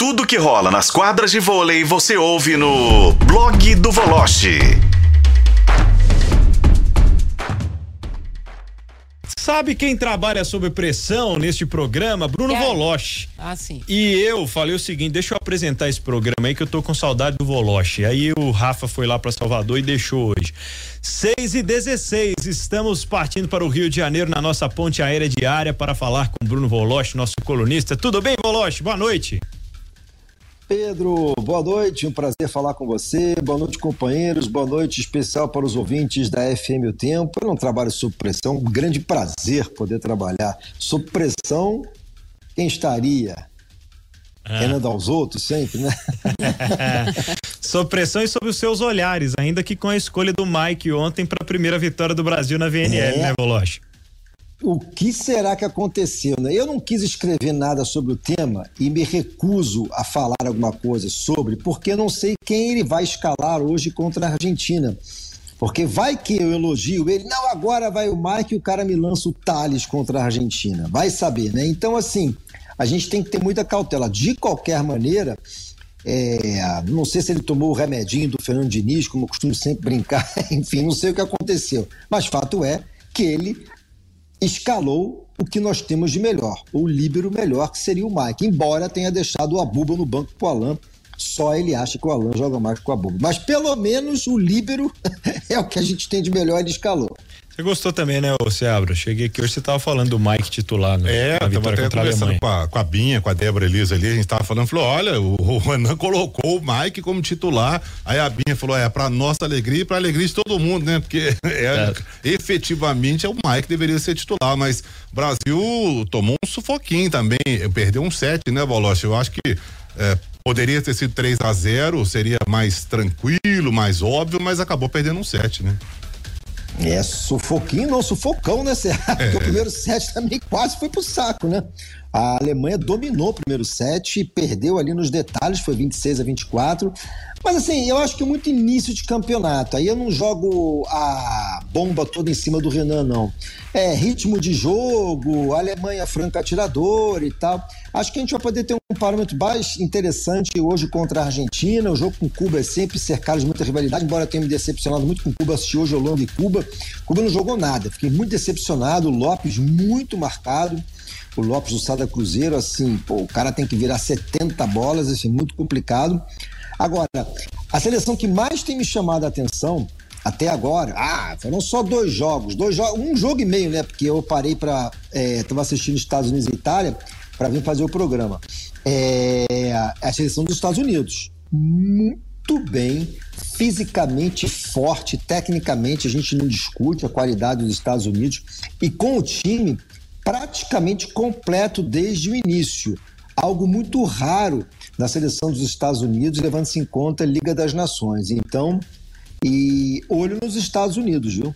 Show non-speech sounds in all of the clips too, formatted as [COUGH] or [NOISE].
Tudo que rola nas quadras de vôlei você ouve no blog do Voloche. Sabe quem trabalha sob pressão neste programa? Bruno É. Voloche. Ah, sim. E eu falei o seguinte, deixa eu apresentar esse programa aí que eu tô com saudade do Voloche. Aí o Rafa foi lá para Salvador e deixou hoje. 6 e 16, estamos partindo para o Rio de Janeiro na nossa ponte aérea diária para falar com Bruno Voloche, nosso colunista. Tudo bem, Voloche? Boa noite. Pedro, boa noite, um prazer falar com você. Boa noite, companheiros. Boa noite especial para os ouvintes da FM O Tempo. Eu não trabalho sob pressão, um grande prazer poder trabalhar sob pressão. Quem estaria? Ah. Querendo aos outros sempre, né? [LAUGHS] Sob pressão e sob os seus olhares, ainda que com a escolha do Mike ontem para a primeira vitória do Brasil na VNL, É. né, Voloche? O que será que aconteceu? Né? Eu não quis escrever nada sobre o tema e me recuso a falar alguma coisa sobre, porque não sei quem ele vai escalar hoje contra a Argentina. Porque vai que eu elogio ele, não, agora vai o Mike e o cara me lança o Thales contra a Argentina. Vai saber, né? Então, assim, a gente tem que ter muita cautela. De qualquer maneira, é, não sei se ele tomou o remedinho do Fernando Diniz, como eu costumo sempre brincar, [LAUGHS] enfim, não sei o que aconteceu. Mas fato é que ele escalou o que nós temos de melhor, o líbero melhor, que seria o Mike. Embora tenha deixado o Abuba no banco pro Alan, só ele acha que o Alan joga mais com o Abuba. Mas pelo menos o líbero [LAUGHS] é o que a gente tem de melhor, ele escalou. Você gostou também, né, ô Seabra? Cheguei aqui hoje, você tava falando do Mike titular no, É, na tava vitória até contra conversando com a, com a Binha, com a Débora Elisa ali, a gente tava falando, falou, olha, o, o Renan colocou o Mike como titular, aí a Binha falou, é, pra nossa alegria e pra alegria de todo mundo, né, porque [LAUGHS] é, efetivamente é o Mike que deveria ser titular, mas o Brasil tomou um sufoquinho também, perdeu um set, né, Boloche, eu acho que é, poderia ter sido 3 a 0 seria mais tranquilo, mais óbvio, mas acabou perdendo um set, né. É, sufoquinho não, sufocão, né, Serra? Porque o primeiro set também quase foi pro saco, né? A Alemanha dominou o primeiro set e perdeu ali nos detalhes, foi 26 a 24. Mas assim, eu acho que é muito início de campeonato. Aí eu não jogo a bomba toda em cima do Renan, não. É ritmo de jogo, Alemanha franca atirador e tal. Acho que a gente vai poder ter um parâmetro mais interessante hoje contra a Argentina. O jogo com Cuba é sempre cercado de muita rivalidade, embora tenha me decepcionado muito com Cuba. Assisti hoje Holanda e Cuba. Cuba não jogou nada, fiquei muito decepcionado. O Lopes muito marcado. O Lopes do Sada Cruzeiro, assim, pô, o cara tem que virar 70 bolas, assim, muito complicado. Agora, a seleção que mais tem me chamado a atenção até agora, ah, foram só dois jogos, dois um jogo e meio, né? Porque eu parei para, estava assistindo Estados Unidos e Itália para vir fazer o programa. É a seleção dos Estados Unidos, muito bem, fisicamente forte, tecnicamente a gente não discute a qualidade dos Estados Unidos e com o time praticamente completo desde o início. Algo muito raro na seleção dos Estados Unidos, levando-se em conta a Liga das Nações. Então, e olho nos Estados Unidos, viu?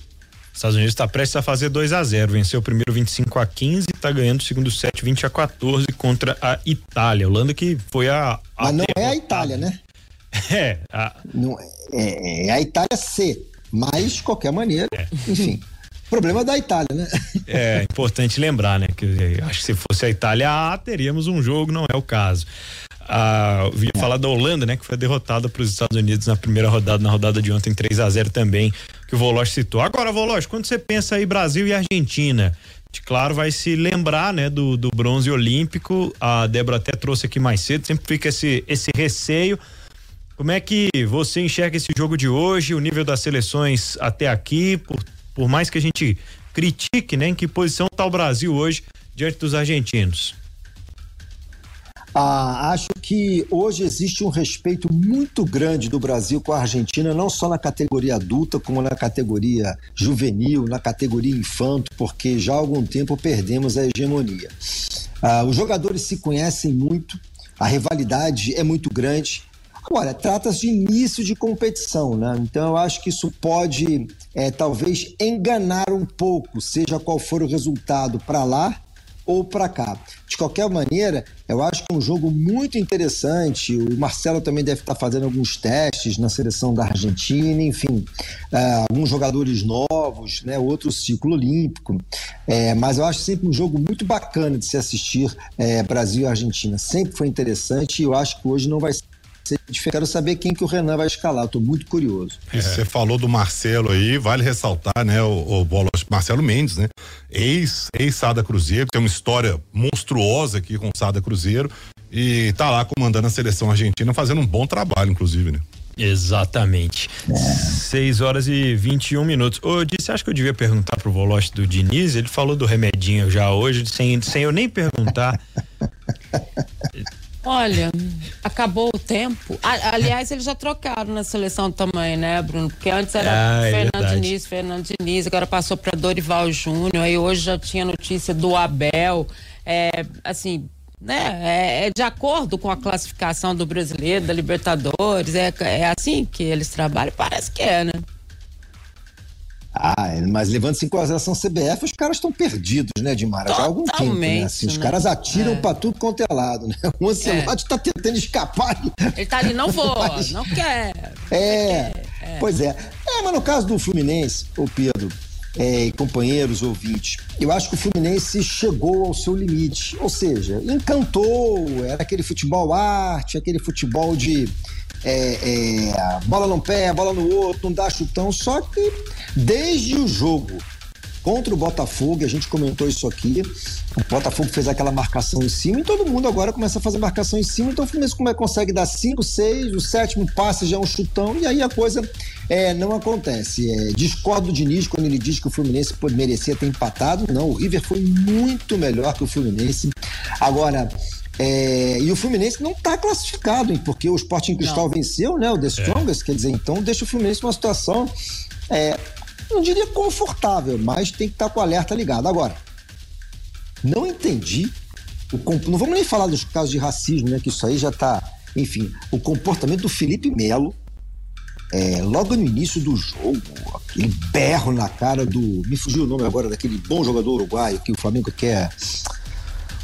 Estados Unidos está prestes a fazer 2 a 0 Venceu o primeiro 25 a 15 e está ganhando o segundo set 20 a 14 contra a Itália. Holanda que foi a. a Mas não é a. Itália, né? [LAUGHS] É, a, Não, é, é a Itália C. Mas, de qualquer maneira, enfim. Problema da Itália, né? [LAUGHS] é importante lembrar, né? Que eu acho que se fosse a Itália A, teríamos um jogo, não é o caso. Ah, eu ia falar da Holanda, né? Que foi derrotada para os Estados Unidos na primeira rodada, na rodada de ontem, 3 a 0 também, que o Voloche citou. Agora, Voloche, quando você pensa aí Brasil e Argentina, claro, vai se lembrar, né, do, do bronze olímpico. A Débora até trouxe aqui mais cedo, sempre fica esse, esse receio. Como é que você enxerga esse jogo de hoje, o nível das seleções até aqui, por, por mais que a gente critique, né, em que posição está o Brasil hoje diante dos argentinos? Ah, acho que hoje existe um respeito muito grande do Brasil com a Argentina, não só na categoria adulta, como na categoria juvenil, na categoria infanto, porque já há algum tempo perdemos a hegemonia. Ah, os jogadores se conhecem muito, a rivalidade é muito grande. Agora, trata-se de início de competição, né? Então eu acho que isso pode, é, talvez, enganar um pouco, seja qual for o resultado para lá ou para cá. De qualquer maneira, eu acho que é um jogo muito interessante. O Marcelo também deve estar fazendo alguns testes na seleção da Argentina, enfim, uh, alguns jogadores novos, né, outro ciclo olímpico. É, mas eu acho sempre um jogo muito bacana de se assistir é, Brasil e Argentina. Sempre foi interessante e eu acho que hoje não vai ser Quero saber quem que o Renan vai escalar, estou muito curioso. É. Você falou do Marcelo aí, vale ressaltar, né, o, o Marcelo Mendes, né? Ex, ex Sada Cruzeiro, tem uma história monstruosa aqui com o Sada Cruzeiro e tá lá comandando a seleção argentina, fazendo um bom trabalho, inclusive, né? Exatamente. É. 6 horas e 21 minutos. Ô, Di, você acha que eu devia perguntar pro Voloche do Diniz? Ele falou do remedinho já hoje, sem, sem eu nem perguntar. [LAUGHS] Olha, acabou o tempo. Aliás, eles já trocaram na seleção também, né, Bruno? Porque antes era ah, Fernando é Diniz, Fernando Diniz, agora passou para Dorival Júnior, aí hoje já tinha notícia do Abel. É, assim, né, é, é, de acordo com a classificação do brasileiro, da Libertadores, é, é assim que eles trabalham? Parece que é, né? Ah, é, mas levando-se em consideração CBF, os caras estão perdidos, né, Dimara? Já há algum tempo, né? Assim, né? Os caras atiram é. pra tudo quanto é lado, né? [LAUGHS] O Ancelotti é. tá tentando escapar. Ele tá ali, não vou, [LAUGHS] mas... não quer. É, é, pois é. É, mas no caso do Fluminense, ô Pedro, é, companheiros ouvintes, eu acho que o Fluminense chegou ao seu limite. Ou seja, encantou, era aquele futebol arte, aquele futebol de é, é, bola num pé, bola no outro, não dá chutão. Só que desde o jogo contra o Botafogo, a gente comentou isso aqui. O Botafogo fez aquela marcação em cima e todo mundo agora começa a fazer marcação em cima. Então o Fluminense como é, consegue dar 5, 6, o sétimo passe já é um chutão e aí a coisa é, não acontece. É, discordo do Diniz quando ele diz que o Fluminense merecer ter empatado. Não, o River foi muito melhor que o Fluminense. Agora, é, e o Fluminense não está classificado, hein, porque o Sporting Cristal não. venceu, né? O The é. Strongest, é. quer dizer, então deixa o Fluminense numa situação, é, não diria confortável, mas tem que estar tá com o alerta ligado. Agora, não entendi, o, não vamos nem falar dos casos de racismo, né? Que isso aí já está, enfim, o comportamento do Felipe Melo, é, logo no início do jogo, aquele berro na cara do. Me fugiu o nome agora daquele bom jogador uruguaio que o Flamengo quer.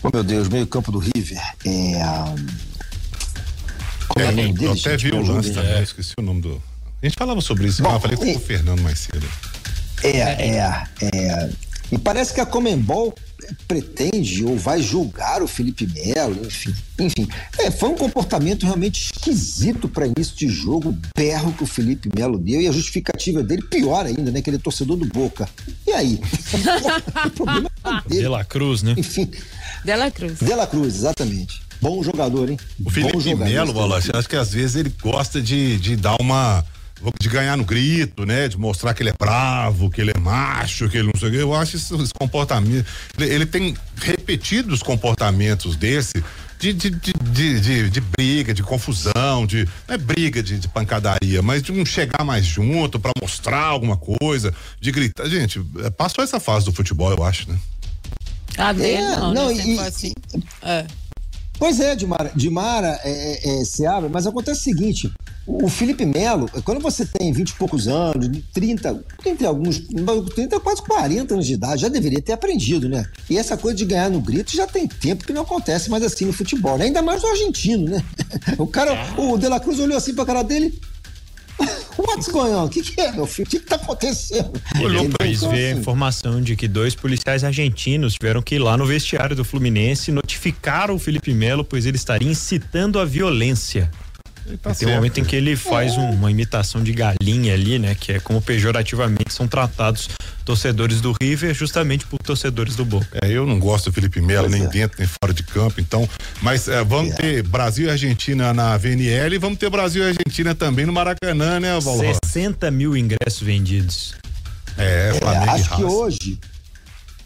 Oh, meu Deus, meio campo do River. É. Como é, é o nome dele? Eu até vi o lance também, é. esqueci o nome do. A gente falava sobre isso, Bom, eu falei com o Fernando mais cedo. É, é, é. E parece que a Comembol pretende ou vai julgar o Felipe Melo, enfim. Enfim, é, foi um comportamento realmente esquisito para início de jogo, berro que o Felipe Melo deu e a justificativa dele, pior ainda, né? Que ele é torcedor do Boca. E aí? [LAUGHS] o problema é dele. De La Cruz, né? Enfim. De La Cruz. De La Cruz, exatamente. Bom jogador, hein? O Felipe Melo, Baloche, acho que às vezes ele gosta de, de dar uma de ganhar no grito, né? De mostrar que ele é bravo, que ele é macho, que ele não sei o que. Eu acho esses comportamentos. Ele, ele tem repetidos comportamentos desse de, de, de, de, de, briga, de confusão, de. Não é briga de, de pancadaria, mas de um chegar mais junto para mostrar alguma coisa, de gritar. Gente, é, passou essa fase do futebol, eu acho, né? Ah, é, não, não, né? e, assim. É. Pois é, Dimara, Dimara é, é, é, se abre, mas acontece o seguinte: o Felipe Melo, quando você tem 20 e poucos anos, 30, tem alguns, 30, quase 40 anos de idade, já deveria ter aprendido, né? E essa coisa de ganhar no grito já tem tempo que não acontece mais assim no futebol, né? Ainda mais no argentino, né? [LAUGHS] O cara, o De La Cruz olhou assim pra cara dele, What's going on? O que, que é, meu filho? O que, que tá acontecendo? Olhou pra isso ver a informação de que dois policiais argentinos tiveram que ir lá no vestiário do Fluminense notificar o Felipe Melo, pois ele estaria incitando a violência. Tá tem um momento em que ele faz um, uma imitação de galinha ali, né? Que é como pejorativamente são tratados torcedores do River, justamente por torcedores do Boca. É, eu não gosto do Felipe Melo, nem é. dentro, nem fora de campo, então. Mas é, vamos é. ter Brasil e Argentina na VNL e vamos ter Brasil e Argentina também no Maracanã, né, Valor? 60 mil ingressos vendidos. É, é Flamengo acho que hoje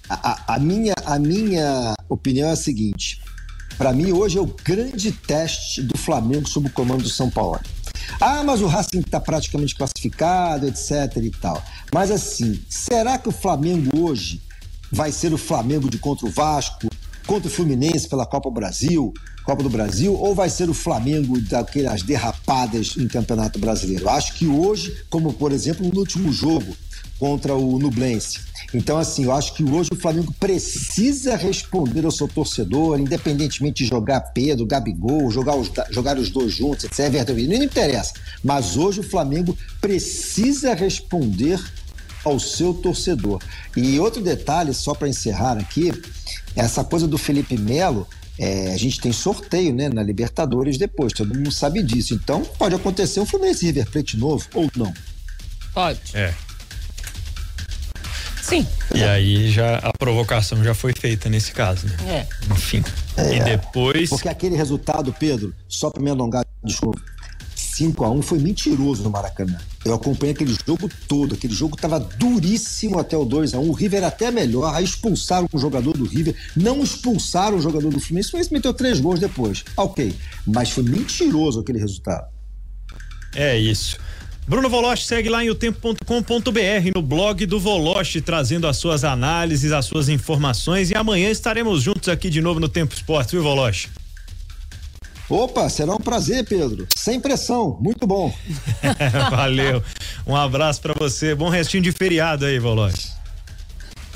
a, a, minha, a minha opinião é a seguinte: para mim, hoje é o grande teste do Flamengo sob o comando do São Paulo. Ah, mas o Racing está praticamente classificado, etc e tal. Mas assim, será que o Flamengo hoje vai ser o Flamengo de contra o Vasco, contra o Fluminense pela Copa do Brasil, Copa do Brasil, ou vai ser o Flamengo daquelas derrapadas em Campeonato Brasileiro? Acho que hoje, como por exemplo no último jogo, contra o Nublense. Então, assim, eu acho que hoje o Flamengo precisa responder ao seu torcedor, independentemente de jogar Pedro, Gabigol, jogar os, jogar os dois juntos, etc. Everton, não interessa. Mas hoje o Flamengo precisa responder ao seu torcedor. E outro detalhe, só para encerrar aqui, essa coisa do Felipe Melo, é, a gente tem sorteio né, na Libertadores depois, todo mundo sabe disso. Então pode acontecer um Fluminense River Plate novo ou não. Pode. É. Sim. E aí já a provocação já foi feita nesse caso, né? É. Enfim. É, e depois. Porque aquele resultado, Pedro, só para me alongar, desculpa. 5 a 1 foi mentiroso no Maracanã. Eu acompanhei aquele jogo todo, aquele jogo estava duríssimo até o 2 a 1 O River até melhor, aí expulsaram o jogador do River, não expulsaram o jogador do Fluminense, o Fluminense meteu três gols depois. Ok, mas foi mentiroso aquele resultado. É isso. Bruno Voloche segue lá em otempo.com.br no blog do Voloche, trazendo as suas análises, as suas informações e amanhã estaremos juntos aqui de novo no Tempo Esporte, viu, Voloche? Opa, será um prazer, Pedro. Sem pressão, muito bom. [LAUGHS] Valeu. Um abraço para você. Bom restinho de feriado aí, Voloche.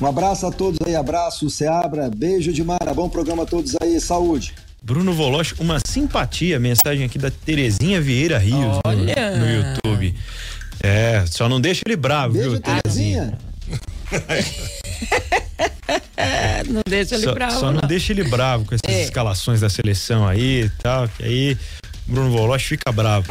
Um abraço a todos aí, abraço, Seabra, beijo de Mara, bom programa a todos aí, saúde. Bruno Voloche, uma simpatia, mensagem aqui da Terezinha Vieira Rios no, no, YouTube. É, só não deixa ele bravo, Beijo, viu, Terezinha? [LAUGHS] não deixa ele só, bravo. Só não, não, deixa ele bravo com essas é. escalações da seleção aí e tal, que aí Bruno Voloche fica bravo.